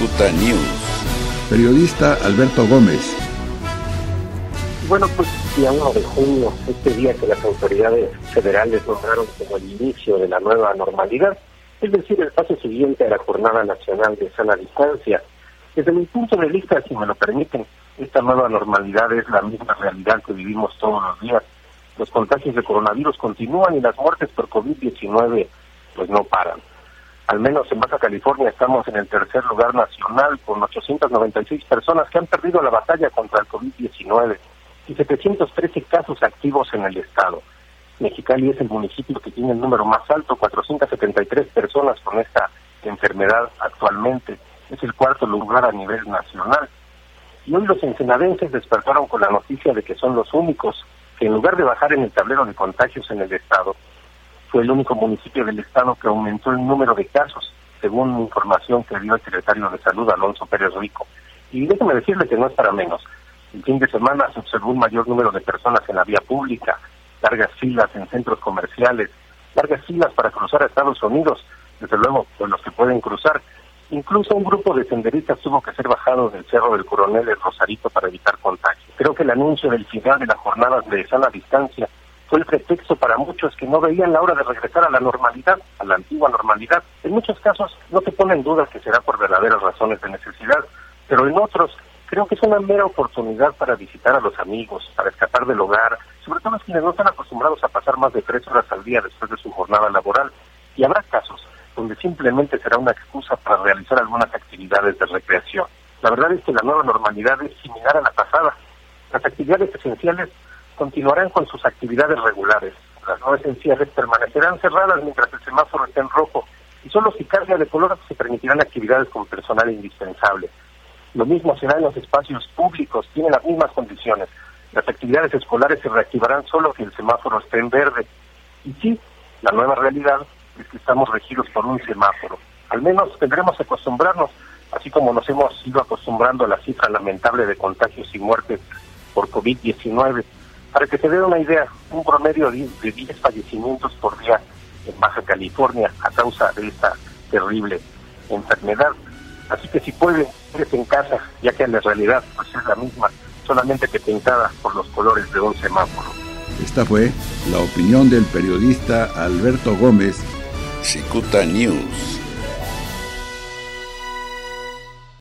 Cicuta News. Periodista Alberto Gómez. Bueno, pues día 1 de junio, este día que las autoridades federales nombraron como el inicio de la nueva normalidad, es decir, el paso siguiente a la Jornada Nacional de Sana Distancia. Desde mi punto de vista, si me lo permiten, esta nueva normalidad es la misma realidad que vivimos todos los días. Los contagios de coronavirus continúan y las muertes por COVID-19 pues no paran. Al menos en Baja California estamos en el tercer lugar nacional con 896 personas que han perdido la batalla contra el COVID-19 y 713 casos activos en el estado. Mexicali es el municipio que tiene el número más alto, 473 personas con esta enfermedad actualmente. Es el cuarto lugar a nivel nacional. Y hoy los ensenadenses despertaron con la noticia de que son los únicos que en lugar de bajar en el tablero de contagios en el estado, fue el único municipio del estado que aumentó el número de casos, según información que dio el secretario de Salud, Alonso Pérez Rico. Y déjeme decirle que no es para menos. El fin de semana se observó un mayor número de personas en la vía pública, largas filas en centros comerciales, largas filas para cruzar a Estados Unidos, desde luego, con los que pueden cruzar. Incluso un grupo de senderistas tuvo que ser bajado del Cerro del Coronel el Rosarito para evitar contagio. Creo que el anuncio del final de las jornadas de sana distancia fue el pretexto para muchos que no veían la hora de regresar a la normalidad, a la antigua normalidad. En muchos casos no se pone en duda que será por verdaderas razones de necesidad, pero en otros creo que es una mera oportunidad para visitar a los amigos, para escapar del hogar, sobre todo los quienes no están acostumbrados a pasar más de tres horas al día después de su jornada laboral. Y habrá casos donde simplemente será una excusa para realizar algunas actividades de recreación. La verdad es que la nueva normalidad es similar a la pasada. Las actividades esenciales continuarán con sus actividades regulares. Las no esenciales permanecerán cerradas mientras el semáforo esté en rojo y solo si cambia de color se permitirán actividades con personal indispensable. Lo mismo será en los espacios públicos, tienen las mismas condiciones. Las actividades escolares se reactivarán solo si el semáforo esté en verde. Y sí, la nueva realidad es que estamos regidos por un semáforo. Al menos tendremos que acostumbrarnos, así como nos hemos ido acostumbrando a la cifra lamentable de contagios y muertes por COVID-19. Para que se dé una idea, un promedio de 10 fallecimientos por día en Baja California a causa de esta terrible enfermedad. Así que si puede, quédese en casa, ya que en la realidad pues es la misma, solamente que pintada por los colores de un semáforo. Esta fue la opinión del periodista Alberto Gómez. Cicuta News.